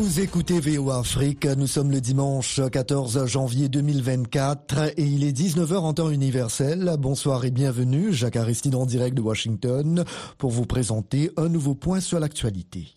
Vous écoutez VO Afrique, nous sommes le dimanche 14 janvier 2024 et il est 19h en temps universel. Bonsoir et bienvenue, Jacques Aristide en direct de Washington pour vous présenter un nouveau point sur l'actualité.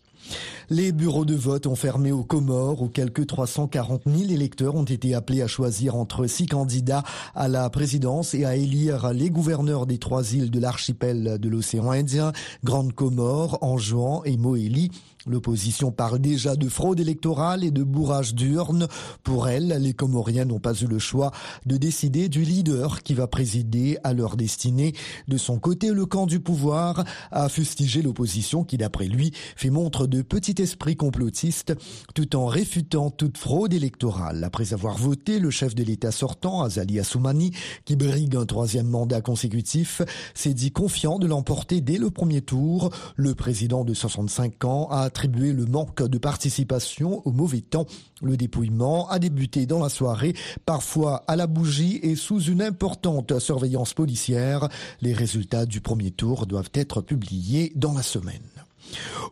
Les bureaux de vote ont fermé aux Comores où quelques 340 000 électeurs ont été appelés à choisir entre six candidats à la présidence et à élire les gouverneurs des trois îles de l'archipel de l'océan Indien, Grande Comore, Anjouan et Moélie. L'opposition parle déjà de fraude électorale et de bourrage d'urnes. Pour elle, les Comoriens n'ont pas eu le choix de décider du leader qui va présider à leur destinée. De son côté, le camp du pouvoir a fustigé l'opposition qui, d'après lui, fait montre de petit esprit complotiste tout en réfutant toute fraude électorale. Après avoir voté, le chef de l'État sortant, Azali Assoumani, qui brigue un troisième mandat consécutif, s'est dit confiant de l'emporter dès le premier tour. Le président de 65 ans a attribué le manque de participation au mauvais temps. Le dépouillement a débuté dans la soirée, parfois à la bougie et sous une importante surveillance policière. Les résultats du premier tour doivent être publiés dans la semaine.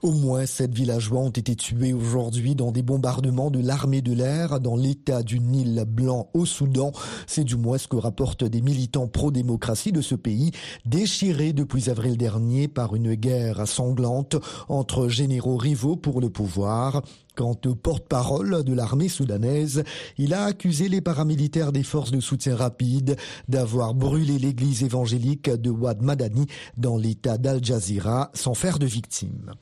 Au moins sept villageois ont été tués aujourd'hui dans des bombardements de l'armée de l'air dans l'état du Nil blanc au Soudan. C'est du moins ce que rapportent des militants pro-démocratie de ce pays, déchiré depuis avril dernier par une guerre sanglante entre généraux rivaux pour le pouvoir. Quant au porte-parole de l'armée soudanaise, il a accusé les paramilitaires des forces de soutien rapide d'avoir brûlé l'église évangélique de Wad Madani dans l'état d'Al Jazeera sans faire de victimes.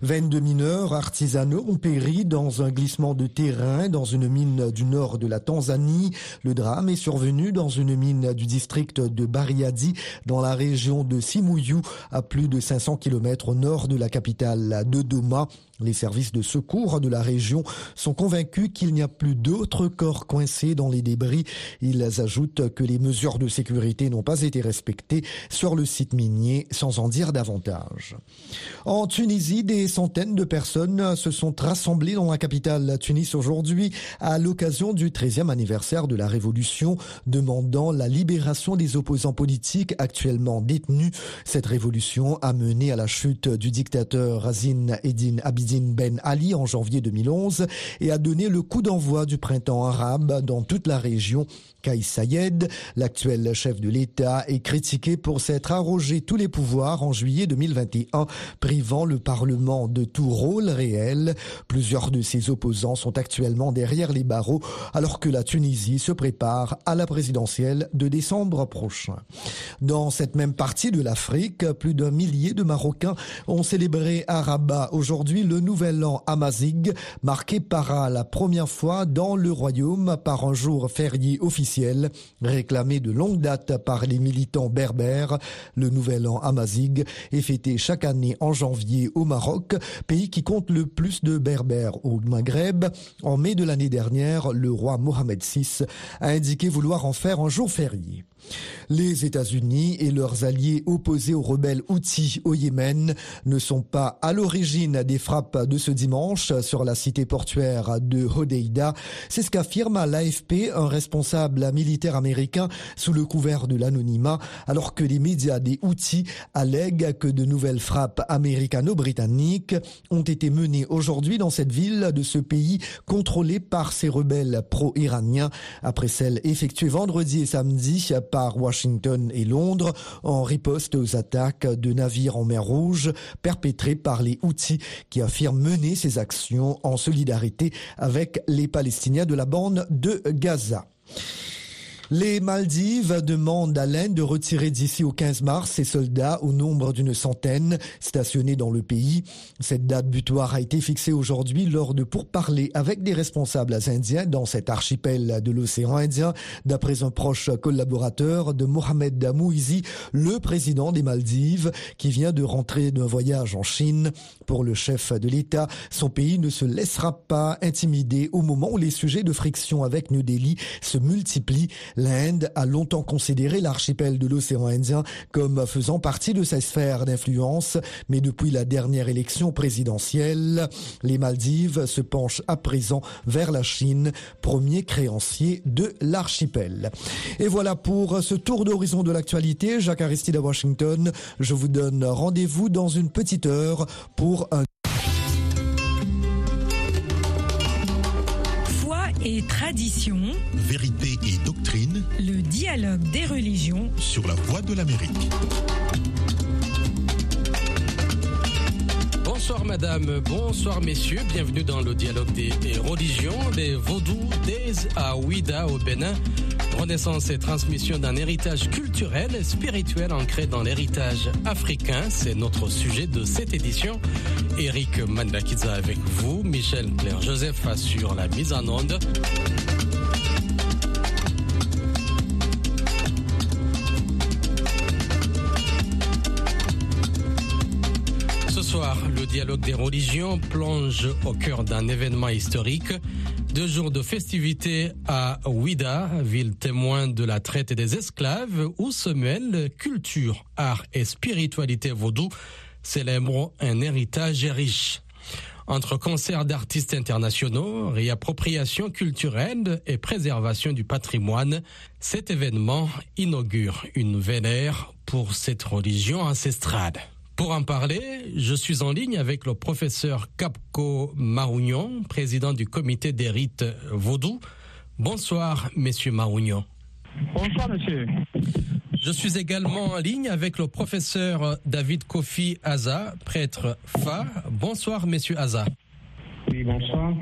22 mineurs artisanaux ont péri dans un glissement de terrain dans une mine du nord de la Tanzanie. Le drame est survenu dans une mine du district de Bariadi dans la région de Simuyu à plus de 500 km au nord de la capitale Dodoma. Les services de secours de la région sont convaincus qu'il n'y a plus d'autres corps coincés dans les débris. Ils ajoutent que les mesures de sécurité n'ont pas été respectées sur le site minier sans en dire davantage. En Tunisie, des centaines de personnes se sont rassemblées dans la capitale Tunis aujourd'hui à l'occasion du 13e anniversaire de la révolution demandant la libération des opposants politiques actuellement détenus. Cette révolution a mené à la chute du dictateur Razine Eddin Abidine Ben Ali en janvier 2011 et a donné le coup d'envoi du printemps arabe dans toute la région. Kais Sayed, l'actuel chef de l'État, est critiqué pour s'être arrogé tous les pouvoirs en juillet 2021, privant le Parlement de tout rôle réel. Plusieurs de ses opposants sont actuellement derrière les barreaux alors que la Tunisie se prépare à la présidentielle de décembre prochain. Dans cette même partie de l'Afrique, plus d'un millier de Marocains ont célébré à Rabat aujourd'hui le nouvel an Amazigh, marqué par la première fois dans le royaume par un jour férié officiel, réclamé de longue date par les militants berbères. Le nouvel an Amazigh est fêté chaque année en janvier au Maroc, pays qui compte le plus de berbères au Maghreb. En mai de l'année dernière, le roi Mohamed VI a indiqué vouloir en faire un jour férié. Les États-Unis et leurs alliés opposés aux rebelles Houthis au Yémen ne sont pas à l'origine des frappes de ce dimanche sur la cité portuaire de Hodeida. C'est ce qu'affirme l'AFP un responsable militaire américain sous le couvert de l'anonymat, alors que les médias des Houthis allèguent que de nouvelles frappes américano-britanniques ont été menées aujourd'hui dans cette ville de ce pays contrôlé par ces rebelles pro-iraniens après celles effectuées vendredi et samedi par Washington et Londres en riposte aux attaques de navires en mer Rouge perpétrées par les Houthis qui affirment mener ces actions en solidarité avec les Palestiniens de la bande de Gaza. Les Maldives demandent à l'Inde de retirer d'ici au 15 mars ses soldats au nombre d'une centaine stationnés dans le pays. Cette date butoir a été fixée aujourd'hui lors de pourparlers avec des responsables indiens dans cet archipel de l'océan Indien, d'après un proche collaborateur de Mohamed Damouizi, le président des Maldives, qui vient de rentrer d'un voyage en Chine. Pour le chef de l'État, son pays ne se laissera pas intimider au moment où les sujets de friction avec New Delhi se multiplient. L'Inde a longtemps considéré l'archipel de l'océan Indien comme faisant partie de sa sphère d'influence, mais depuis la dernière élection présidentielle, les Maldives se penchent à présent vers la Chine, premier créancier de l'archipel. Et voilà pour ce tour d'horizon de l'actualité. Jacques Aristide à Washington. Je vous donne rendez-vous dans une petite heure pour un Tradition, vérité et doctrine, le dialogue des religions. Sur la voie de l'Amérique. Bonsoir madame, bonsoir messieurs, bienvenue dans le dialogue des, religions, des vaudous, des à Ouida au Bénin. Renaissance et transmission d'un héritage culturel et spirituel ancré dans l'héritage africain, c'est notre sujet de cette édition. Eric Mandakiza avec vous, Michel Claire Joseph assure la mise en onde. le dialogue des religions plonge au cœur d'un événement historique. Deux jours de festivités à Ouida, ville témoin de la traite des esclaves, où se mêlent culture, art et spiritualité vaudou, célèbrent un héritage riche. Entre concerts d'artistes internationaux, réappropriation culturelle et préservation du patrimoine, cet événement inaugure une nouvelle pour cette religion ancestrale. Pour en parler, je suis en ligne avec le professeur Capco Marougnon, président du comité des rites vaudou. Bonsoir, monsieur Marougnon. Bonsoir, monsieur. Je suis également en ligne avec le professeur David Kofi Aza, prêtre Fa. Bonsoir, monsieur Aza. Oui, bonsoir.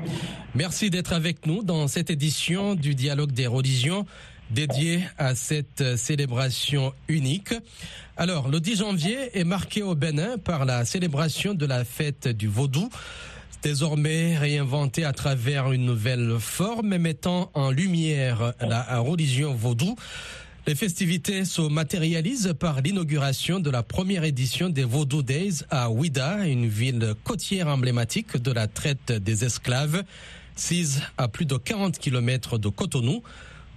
Merci d'être avec nous dans cette édition du Dialogue des religions dédié à cette célébration unique. Alors, le 10 janvier est marqué au Bénin par la célébration de la fête du Vaudou, désormais réinventée à travers une nouvelle forme mettant en lumière la religion vaudou. Les festivités se matérialisent par l'inauguration de la première édition des Vaudou Days à Ouida, une ville côtière emblématique de la traite des esclaves, sise à plus de 40 km de Cotonou.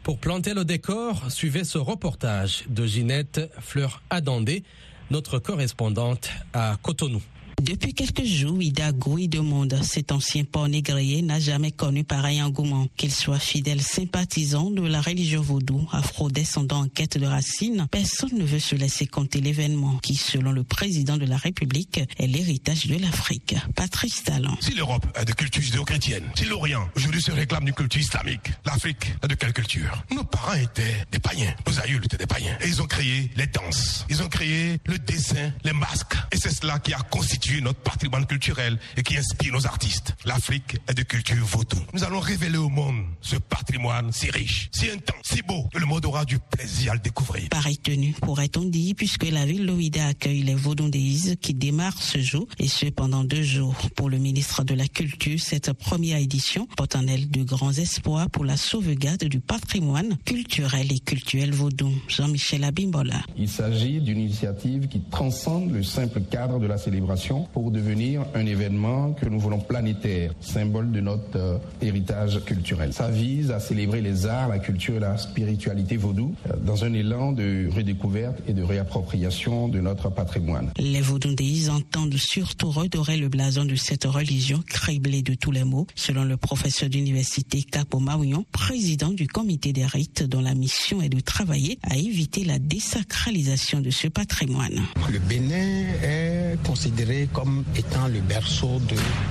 Pour planter le décor, suivez ce reportage de Ginette Fleur-Adandé, notre correspondante à Cotonou. Depuis quelques jours, Ida Gouy demande cet ancien port négrier n'a jamais connu pareil engouement. Qu'il soit fidèle sympathisant de la religion vaudou, afro-descendant en quête de racines, personne ne veut se laisser compter l'événement qui, selon le président de la République, est l'héritage de l'Afrique. Patrice Talon. Si l'Europe a de culture judéo-chrétienne, si l'Orient aujourd'hui se réclame d'une culture islamique, l'Afrique a de quelle culture? Nos parents étaient des païens, nos aïeux étaient des païens. Et ils ont créé les danses, ils ont créé le dessin, les masques. Et c'est cela qui a constitué notre patrimoine culturel et qui inspire nos artistes. L'Afrique est de culture vaudou. Nous allons révéler au monde ce patrimoine si riche, si intense, si beau, que le monde aura du plaisir à le découvrir. Pareil tenue, pourrait-on dire, puisque la ville d'Ouida accueille les Vaudondéises qui démarrent ce jour, et ce pendant deux jours. Pour le ministre de la Culture, cette première édition porte en elle de grands espoirs pour la sauvegarde du patrimoine culturel et culturel vaudou. Jean-Michel Abimbola. Il s'agit d'une initiative qui transcende le simple cadre de la célébration pour devenir un événement que nous voulons planétaire, symbole de notre euh, héritage culturel. Ça vise à célébrer les arts, la culture et la spiritualité vaudou euh, dans un élan de redécouverte et de réappropriation de notre patrimoine. Les vaudouistes entendent surtout redorer le blason de cette religion criblée de tous les mots, selon le professeur d'université Capo Maouillon, président du comité des rites dont la mission est de travailler à éviter la désacralisation de ce patrimoine. Le Bénin est considéré comme étant le berceau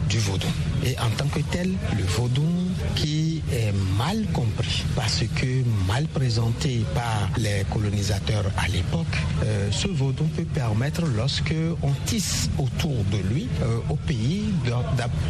du vaudou. Et en tant que tel, le vaudou qui est mal compris parce que mal présenté par les colonisateurs à l'époque, euh, ce vaudou peut permettre, lorsque on tisse autour de lui, euh, au pays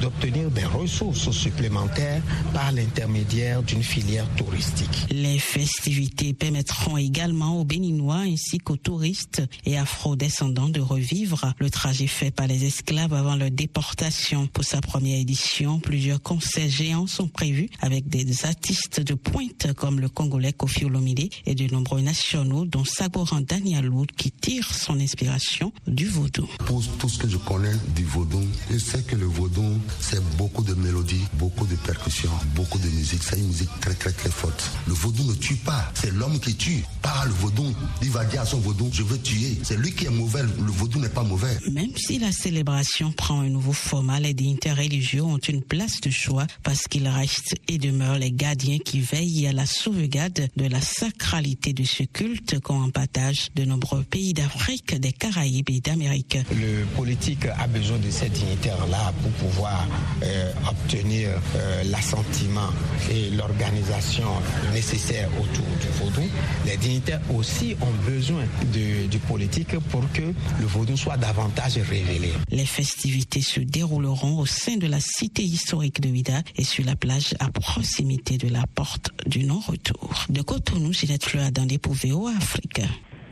d'obtenir des ressources supplémentaires par l'intermédiaire d'une filière touristique. Les festivités permettront également aux Béninois ainsi qu'aux touristes et afro-descendants de revivre le trajet fait par les esclaves avant leur déportation. Pour sa première édition, plusieurs concerts géants sont prévus avec des artistes de pointe comme le Congolais Kofi Olomide et de nombreux nationaux dont Sagoran Danielou qui tire son inspiration du vaudou. Pour tout ce que je connais du vaudou, je sais que le vaudou, c'est beaucoup de mélodies, beaucoup de percussions, beaucoup de musique. C'est une musique très très très forte. Le vaudou ne tue pas, c'est l'homme qui tue. Pas le vaudou. Il va dire à son vaudou, je veux tuer. C'est lui qui est mauvais, le vaudou n'est pas mauvais. Même si la célébration prend un nouveau format, les interreligieux ont une place de choix parce qu'ils restent et demeurent les gardiens qui veillent à la sauvegarde de la sacralité de ce culte qu'ont en partage de nombreux pays d'Afrique, des Caraïbes et d'Amérique. Le politique a besoin de ces dignitaires-là pour pouvoir euh, obtenir euh, l'assentiment et l'organisation nécessaire autour du vaudou. Les dignitaires aussi ont besoin de, du politique pour que le vaudou soit davantage révélé. Les festivités se dérouleront au sein de la cité historique de Ouida et sur la plage à de la porte du non-retour. De Cotonou, Ginette Fleur dans les Afrique.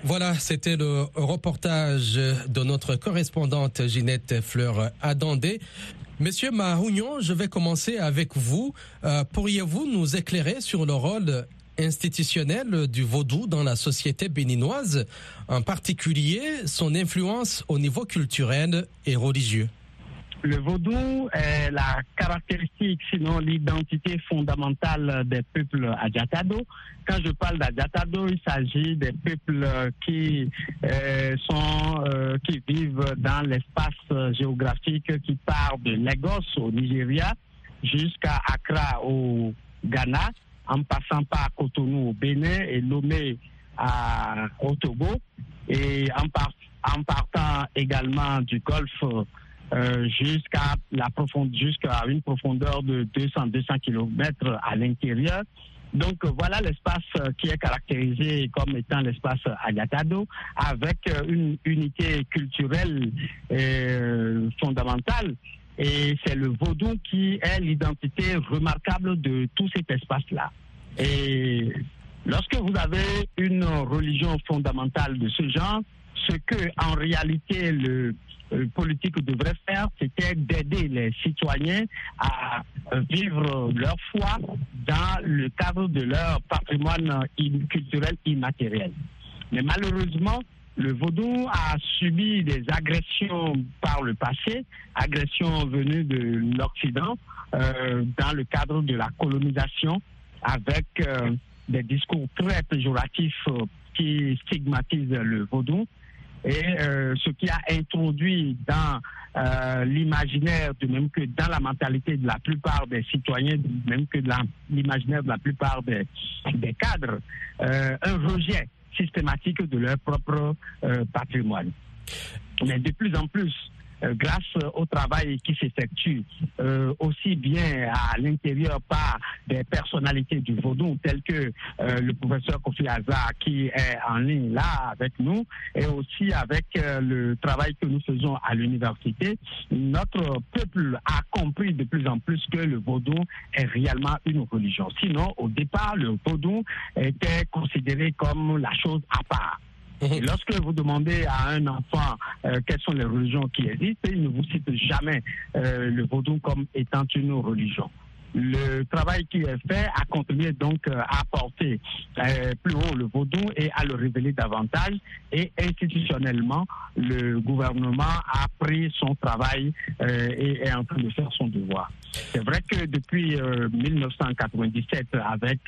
Voilà, c'était le reportage de notre correspondante Ginette Fleur Adandé. Monsieur Mahougnon, je vais commencer avec vous. Euh, Pourriez-vous nous éclairer sur le rôle institutionnel du vaudou dans la société béninoise, en particulier son influence au niveau culturel et religieux? Le vaudou est la caractéristique, sinon l'identité fondamentale des peuples adjatado. Quand je parle d'adjatado, il s'agit des peuples qui euh, sont, euh, qui vivent dans l'espace géographique qui part de Lagos au Nigeria jusqu'à Accra au Ghana, en passant par Cotonou au Bénin et Lomé à, au et en partant également du Golfe euh, jusqu'à la profondeur, jusqu'à une profondeur de 200 200 km à l'intérieur. Donc voilà l'espace qui est caractérisé comme étant l'espace Agatado, avec une unité culturelle euh, fondamentale. Et c'est le vaudou qui est l'identité remarquable de tout cet espace-là. Et lorsque vous avez une religion fondamentale de ce genre, ce que en réalité le, politique devrait faire, c'était d'aider les citoyens à vivre leur foi dans le cadre de leur patrimoine culturel immatériel. Mais malheureusement, le vaudou a subi des agressions par le passé, agressions venues de l'Occident euh, dans le cadre de la colonisation, avec euh, des discours très péjoratifs euh, qui stigmatisent le vaudou et euh, ce qui a introduit dans euh, l'imaginaire, de même que dans la mentalité de la plupart des citoyens, de même que dans l'imaginaire de la plupart des, des cadres, euh, un rejet systématique de leur propre euh, patrimoine. Mais de plus en plus, grâce au travail qui s'effectue euh, aussi bien à l'intérieur par des personnalités du vaudou telles que euh, le professeur Kofi Aza qui est en ligne là avec nous et aussi avec le travail que nous faisons à l'université, notre peuple a compris de plus en plus que le vaudou est réellement une religion. Sinon, au départ, le vaudou était considéré comme la chose à part. Et lorsque vous demandez à un enfant euh, quelles sont les religions qui existent, il ne vous cite jamais euh, le vaudou comme étant une religion le travail qui est fait a contribué donc euh, à porter euh, plus haut le vaudou et à le révéler davantage. Et institutionnellement, le gouvernement a pris son travail euh, et est en train de faire son devoir. C'est vrai que depuis 1997, avec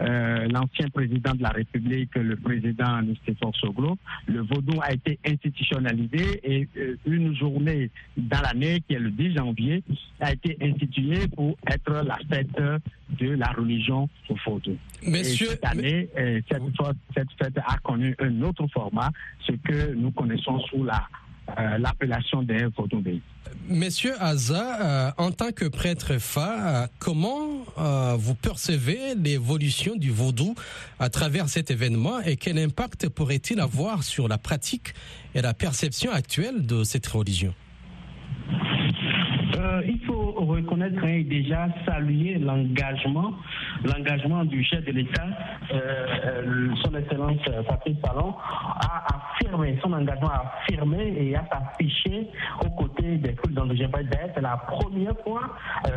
l'ancien président de la République, le président Stéphane Soglo, le vaudou a été institutionnalisé et une journée dans l'année, qui est le 10 janvier, a été instituée pour être la fête de la religion au vaudou. Monsieur, cette année, cette, cette, fête a connu un autre format, ce que nous connaissons sous la euh, l'appellation des vaudouistes. Monsieur Aza, euh, en tant que prêtre Fa, euh, comment vous percevez l'évolution du vaudou à travers cet événement et quel impact pourrait-il avoir sur la pratique et la perception actuelle de cette religion? Euh, il faut reconnaître et déjà saluer l'engagement, l'engagement du chef de l'État, euh, euh, son Excellence Patrice Talon, à affirmer son engagement à et à s'afficher aux côtés des cultes j'ai parlé. C'est la première fois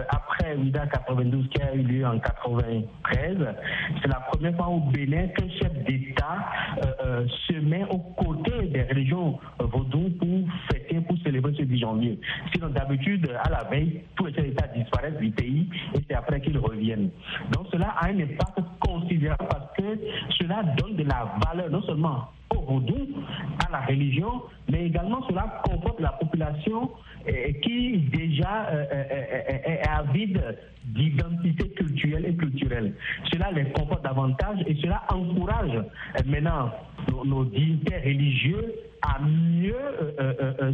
après UIDA 92 qui a eu lieu en 93. C'est la première fois au Bénin qu'un chef d'État se met aux côtés des religions vaudou pour fêter, pour célébrer ce 10 janvier. Sinon, d'habitude, à la veille, tous les États disparaissent du pays et c'est après qu'ils reviennent. Donc cela a un impact considérable parce que cela donne de la valeur non seulement au vaudou, à la religion, mais également cela conforte la population qui déjà euh, euh, euh, est avide d'identité culturelle et culturelle. Cela les conforte davantage et cela encourage maintenant nos, nos dignitaires religieux à mieux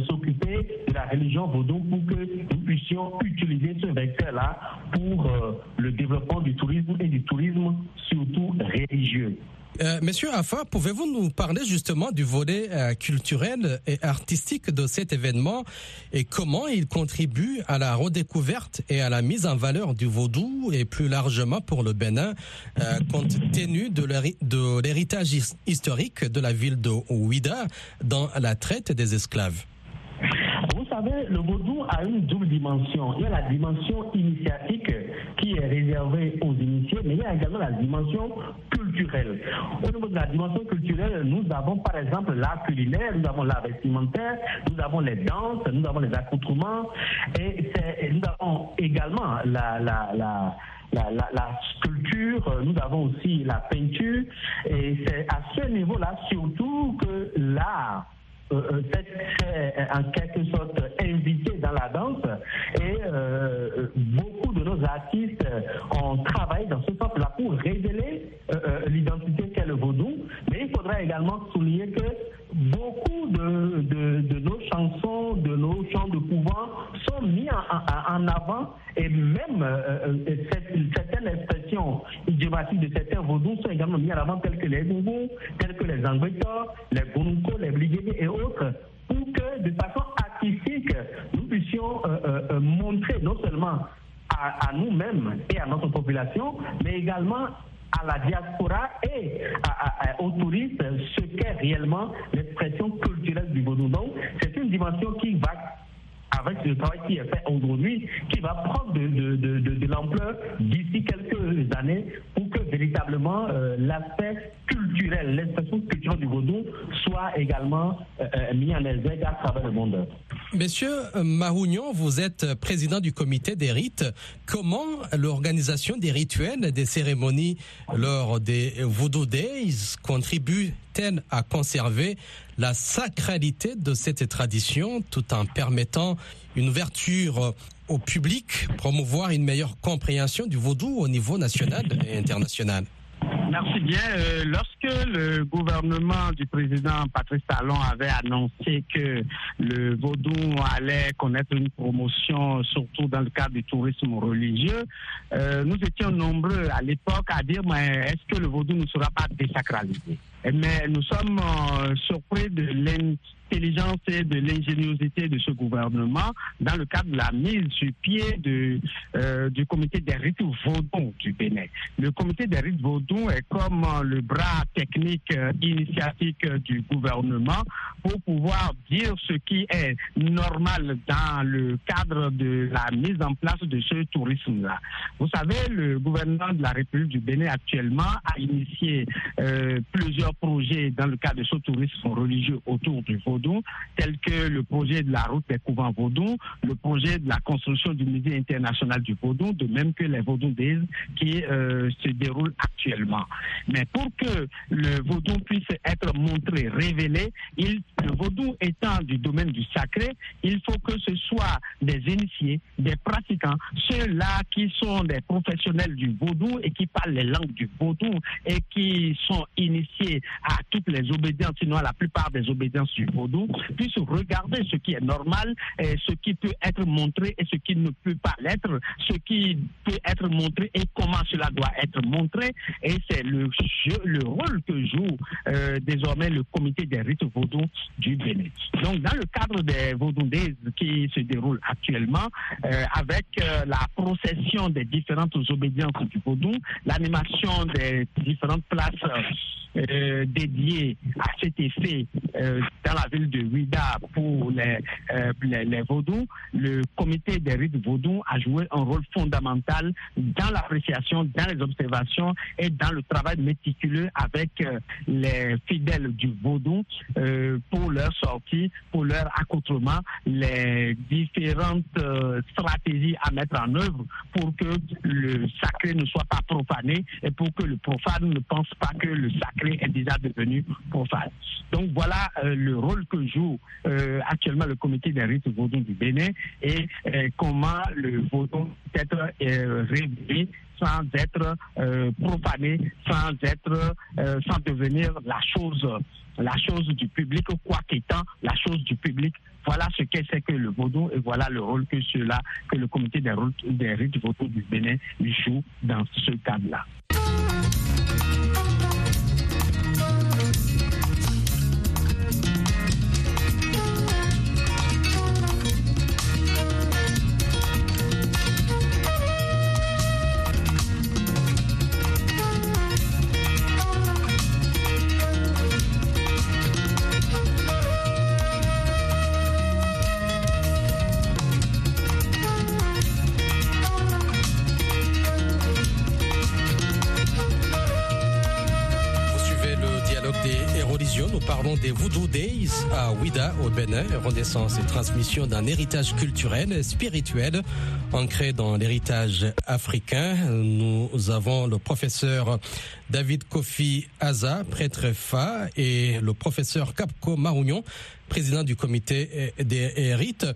s'occuper de la religion vaudou pour que nous puissions utiliser ce vecteur-là pour le développement du tourisme et du tourisme surtout religieux. Euh, Monsieur Afa, pouvez-vous nous parler justement du volet euh, culturel et artistique de cet événement et comment il contribue à la redécouverte et à la mise en valeur du vaudou et plus largement pour le Bénin, euh, compte tenu de l'héritage historique de la ville de Ouida dans la traite des esclaves? Vous savez, le vaudou a une double dimension. Il y a la dimension initiatique qui est réservée aux mais il y a également la dimension culturelle. Au niveau de la dimension culturelle, nous avons par exemple l'art culinaire, nous avons l'art vestimentaire, nous avons les danses, nous avons les accoutrements, et, nous avons également la, la, la la, sculpture, nous avons aussi la peinture, et c'est à ce niveau-là surtout que l'art euh, euh en quelque sorte invité dans la danse et euh, beaucoup de artistes ont travaillé dans ce sens-là pour révéler euh, l'identité qu'est le vaudou. Mais il faudra également souligner que beaucoup de, nos chansons, de nos chants de couvent sont mis en, avant et même euh, certaines expressions idiomatiques de certains vaudous sont également mis en avant telles que les gougous, telles que les angbetos, les gounouko, les brigadiers et autres pour que de façon artistique nous puissions euh, euh, montrer non seulement à, nous-mêmes et à notre population, mais également à la diaspora et aux touristes ce qu'est réellement l'expression culturelle du. Donc, c'est une dimension qui va avec le travail qui est fait aujourd'hui, qui va prendre de, l'ampleur d'ici quelques années pour que véritablement euh, l'aspect culturel, l'expression culturelle du vaudou soit également euh, mis en exergue à travers le monde. Monsieur Mahougnon, vous êtes président du comité des rites. Comment l'organisation des rituels, des cérémonies lors des Voodoo Days contribue-t-elle à conserver la sacralité de cette tradition tout en permettant une ouverture au public, promouvoir une meilleure compréhension du vaudou au niveau national et international? Merci bien. Euh, lorsque le gouvernement du président Patrice Talon avait annoncé que le vaudou allait connaître une promotion, surtout dans le cadre du tourisme religieux, euh, nous étions nombreux à l'époque à dire mais est-ce que le vaudou ne sera pas désacralisé? Mais nous sommes euh, surpris de et de l'ingéniosité de ce gouvernement dans le cadre de la mise sur pied de, euh, du comité des rites vaudou du Bénin. Le comité des rites vaudou est comme euh, le bras technique euh, initiatique du gouvernement pour pouvoir dire ce qui est normal dans le cadre de la mise en place de ce tourisme-là. Vous savez, le gouvernement de la République du Bénin actuellement a initié euh, plusieurs projets dans le cadre de ce tourisme religieux autour du vaudou, tels que le projet de la route des couvents vaudou, le projet de la construction du musée international du vaudou, de même que les vaudou days qui euh, se déroulent actuellement. Mais pour que le vaudou puisse être montré, révélé, le vaudou étant du domaine du sacré, il faut que ce soit des initiés, des pratiquants, ceux-là qui sont des professionnels du vaudou et qui parlent les langues du vaudou et qui sont initiés à toutes les obédiences, sinon à la plupart des obédiences du vaudou, puissent regarder ce qui est normal, ce qui peut être montré et ce qui ne peut pas l'être, ce qui peut être montré et comment cela doit être montré. Et c'est le le rôle que joue euh, désormais le comité des rites vaudou du Bénin. Donc, dans le cadre des vaudou days qui se déroulent actuellement, euh, avec euh, la procession des différentes obédiences du vaudou, l'animation des différentes places dédié à cet effet dans la ville de Ouida pour les, les, les vaudous, le comité des rites vaudous a joué un rôle fondamental dans l'appréciation, dans les observations et dans le travail méticuleux avec les fidèles du vaudou pour leur sortie, pour leur accoutrement, les différentes stratégies à mettre en œuvre pour que le sacré ne soit pas profané et pour que le profane ne pense pas que le sacré est déjà devenu profane. Donc voilà euh, le rôle que joue euh, actuellement le comité des rites vaudou du Bénin et euh, comment le vaudou peut être révélé sans être profané, sans être, sans devenir la chose, la chose du public, quoi qu'étant la chose du public voilà ce qu'est c'est que le vaudou et voilà le rôle que cela, que le comité des, des rites vaudou du Bénin joue dans ce cadre-là. Des Voodoo Days à Ouida, au Bénin, renaissance et transmission d'un héritage culturel et spirituel ancré dans l'héritage africain. Nous avons le professeur David Kofi Aza, prêtre Fa, et le professeur Capco Marougnon, président du comité des rites.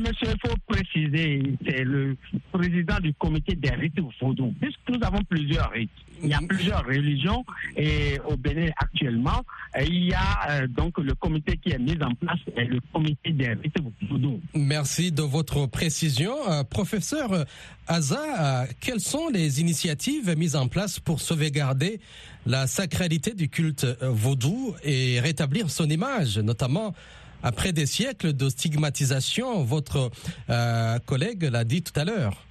Monsieur, il faut préciser, c'est le président du comité des rites vaudou, puisque nous avons plusieurs rites. Il y a plusieurs religions et au Bénin actuellement, il y a euh, donc le comité qui est mis en place, et le comité des rites vaudou. Merci de votre précision. Euh, professeur Aza, euh, quelles sont les initiatives mises en place pour sauvegarder la sacralité du culte vaudou et rétablir son image, notamment après des siècles de stigmatisation, votre euh, collègue l'a dit tout à l'heure.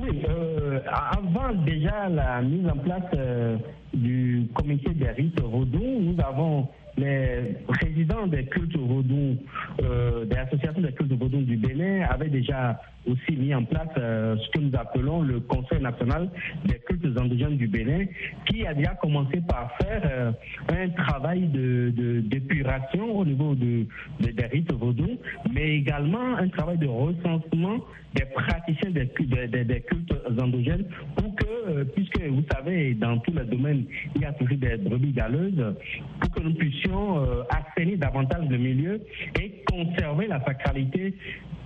Oui, euh, avant déjà la mise en place euh, du comité des rites vaudou, nous avons les présidents des cultes vaudou, des associations des cultes vaudou du Bénin avaient déjà aussi mis en place euh, ce que nous appelons le Conseil national des cultes indigènes du Bénin, qui a déjà commencé par faire euh, un travail de, d'épuration au niveau de, des rites vaudous, mais également un travail de recensement des praticiens des, des, cultes endogènes pour que, euh, puisque vous savez, dans tous les domaines, il y a toujours des brebis galeuses, pour que nous puissions assainir davantage le milieu et conserver la sacralité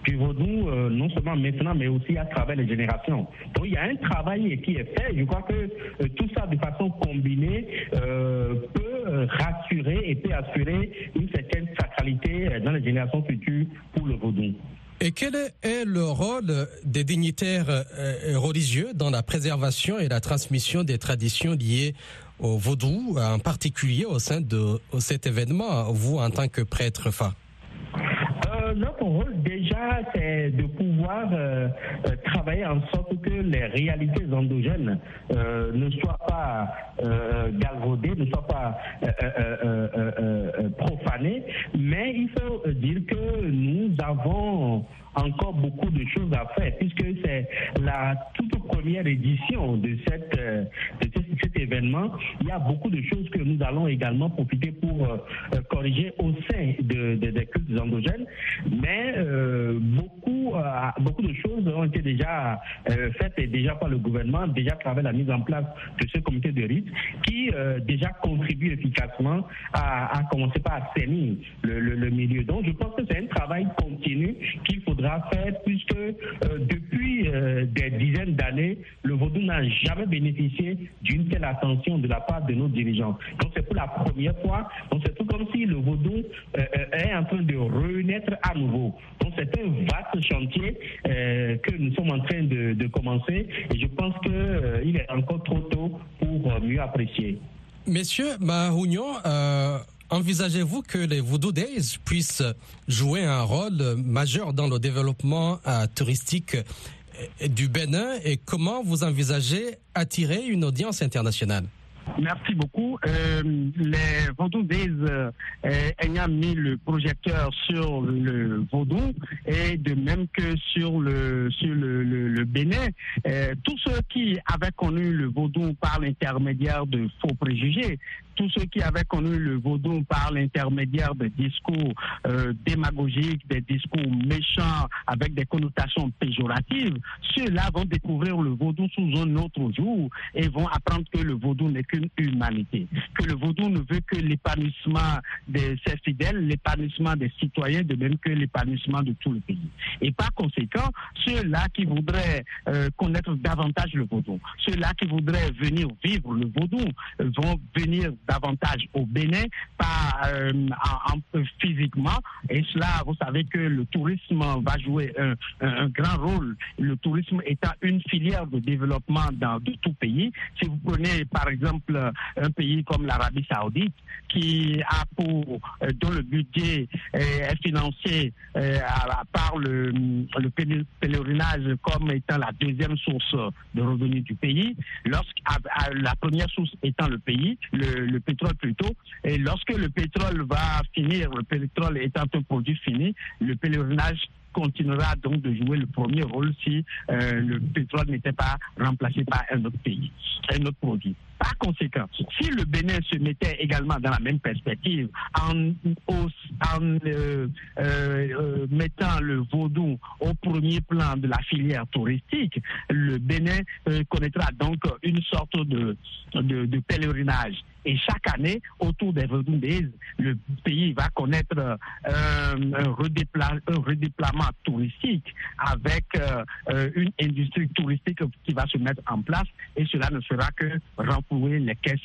du vaudou, euh, non seulement maintenant, mais aussi à travers les générations. Donc il y a un travail qui est fait. Je crois que euh, tout ça de façon combinée euh, peut rassurer et peut assurer une certaine sacralité dans les générations futures pour le vaudou. Et quel est le rôle des dignitaires religieux dans la préservation et la transmission des traditions liées au vaudou, en particulier au sein de cet événement, vous en tant que prêtre fa? Notre rôle déjà, c'est de pouvoir euh, euh, travailler en sorte que les réalités endogènes euh, ne soient pas galvaudées, ne soient pas profanées. Mais il faut dire que nous avons encore beaucoup de choses à faire puisque c'est la toute première édition de, cette, euh, de cet événement. Il y a beaucoup de choses que nous allons également profiter pour euh, euh, corriger au sein de, des cultes endogènes, mais beaucoup, beaucoup de choses ont été déjà faites et déjà par le gouvernement, déjà à travers la mise en place de ce comité de risque qui déjà contribue efficacement à, à commencer par assainir le, le, milieu. Donc je pense que c'est un travail continu qu'il faudra faire puisque euh, depuis euh, des dizaines d'années, le vaudou n'a jamais bénéficié d'une telle attention de la part de nos dirigeants. Donc c'est pour la première fois. C'est tout comme si le vaudou euh, est en train de renaître à nouveau. Donc c'est un vaste chantier que nous sommes en train de, commencer et je pense qu'il est encore trop tôt pour mieux apprécier. Messieurs Mahounion, Envisagez-vous que les Voodoo Days puissent jouer un rôle majeur dans le développement euh, touristique euh, du Bénin? Et comment vous envisagez attirer une audience internationale? Merci beaucoup. Euh, les vaudou euh, ayant mis le projecteur sur le vaudou et de même que sur le sur le, Bénin, tous ceux qui avaient connu le vaudou par l'intermédiaire de faux préjugés, tous ceux qui avaient connu le vaudou par l'intermédiaire de discours euh, démagogiques, des discours méchants avec des connotations péjoratives, ceux-là vont découvrir le vaudou sous un autre jour et vont apprendre que le vaudou n'est qu'une humanité, que le vaudou ne veut que l'épanouissement de ses fidèles, l'épanouissement des citoyens, de même que l'épanouissement de tout le pays. Et par conséquent, ceux-là qui voudraient euh, connaître davantage le vaudou, ceux-là qui voudraient venir vivre le vaudou, euh, vont venir davantage au Bénin, pas euh, physiquement. Et cela, vous savez que le tourisme va jouer un, grand rôle. Le tourisme étant une filière de développement dans tout pays. Si vous prenez par exemple un pays comme l'Arabie Saoudite, qui a pour euh, dont le budget est financé euh, par le, le pèlerinage comme étant la deuxième source de revenus du pays, lorsque la première source étant le pays, le, le pétrole plutôt. Et lorsque le pétrole va finir, le pétrole étant un produit fini, le pèlerinage continuera donc de jouer le premier rôle si euh, le pétrole n'était pas remplacé par un autre pays, un autre produit. Par conséquent, si le Bénin se mettait également dans la même perspective en, euh, euh, mettant le vaudou au premier plan de la filière touristique, le Bénin connaîtra donc une sorte de pèlerinage et chaque année, autour des Days, le pays va connaître euh, un, redéploiement touristique avec euh, euh, une industrie touristique qui va se mettre en place et cela ne sera que renflouer les caisses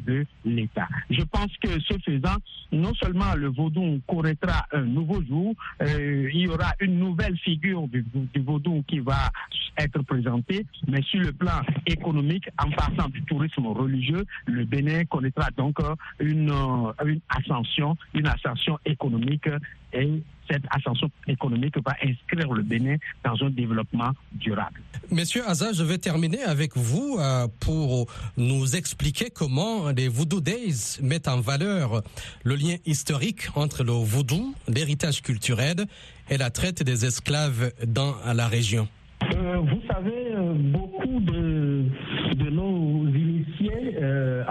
de l'État. Je pense que ce faisant, non seulement le vaudou connaîtra un nouveau jour, il y aura une nouvelle figure du, du vaudou qui va être présentée, mais sur le plan économique, en passant du tourisme religieux, le Bénin connaîtra donc euh, une, euh, une ascension, une ascension économique et cette ascension économique va inscrire le Bénin dans un développement durable. Monsieur Aza, je vais terminer avec vous euh, pour nous expliquer comment les Voodoo Days mettent en valeur le lien historique entre le voodoo, l'héritage culturel et la traite des esclaves dans la région. vous savez, beaucoup de,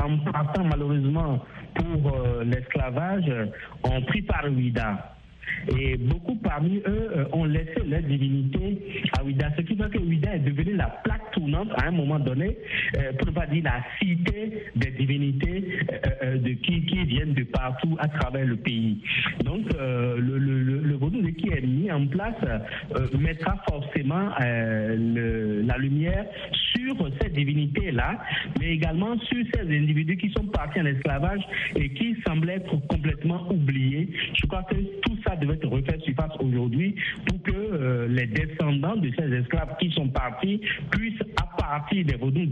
en partant malheureusement pour euh, l'esclavage, ont pris par Ouida. Et beaucoup parmi eux euh, ont laissé leur divinité à Ouida, ce qui fait que Ouida est devenue la plaque tournante à un moment donné, euh, pour ne pas dire la cité des divinités euh, de qui, qui viennent de partout à travers le pays. Donc le, le, vaudou qui est mis en place mettra forcément la lumière sur ces divinités-là, mais également sur ces individus qui sont partis en esclavage et qui semblent être complètement oubliés. Je crois que tout ça devait être refait surface aujourd'hui pour que euh, les descendants de ces esclaves qui sont partis puissent, à partir des vaudous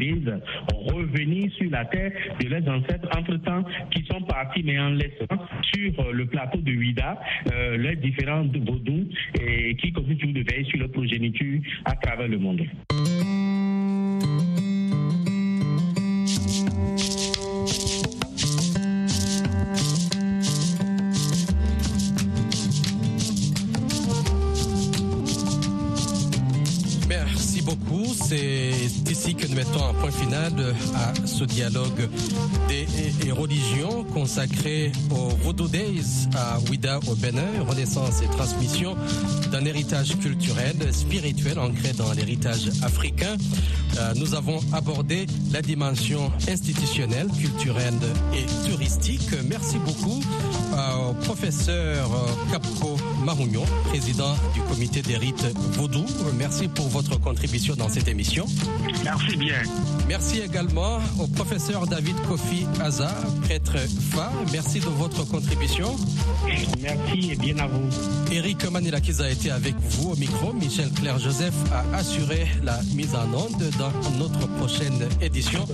revenir sur la terre de leurs ancêtres entre-temps qui sont partis, mais en laissant sur euh, le plateau de Huida euh, les différents vaudous et qui continuent de veiller sur leur progéniture à travers le monde. C'est ici que nous mettons un point final à ce dialogue des religions consacré au Voodoo Days à Ouida au Bénin, renaissance et transmission d'un héritage culturel, spirituel ancré dans l'héritage africain. Euh, nous avons abordé la dimension institutionnelle, culturelle et touristique. Merci beaucoup au professeur euh, Capco Marougnon, président du comité des rites Vaudou. Merci pour votre contribution dans cette émission. Merci bien. Merci également au professeur David Kofi Aza, prêtre Fa. Merci de votre contribution. Merci et bien à vous. Eric Manilakiz a été avec vous au micro. Michel Claire Joseph a assuré la mise en onde dans notre prochaine édition.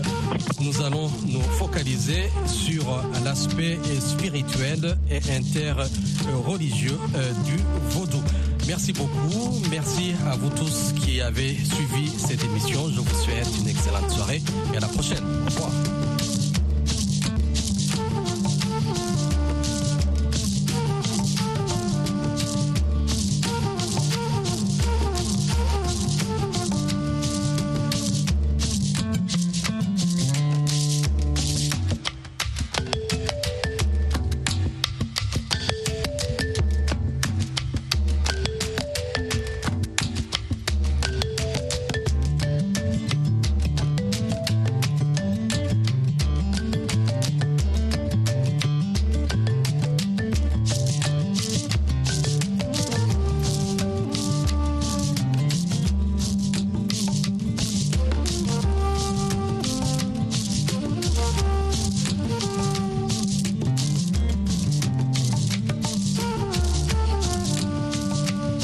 Nous allons nous focaliser sur l'aspect spirituel et interreligieux euh, du vaudou. Merci beaucoup. Merci à vous tous qui avez suivi cette émission. Je vous souhaite une excellente soirée et à la prochaine. Au revoir.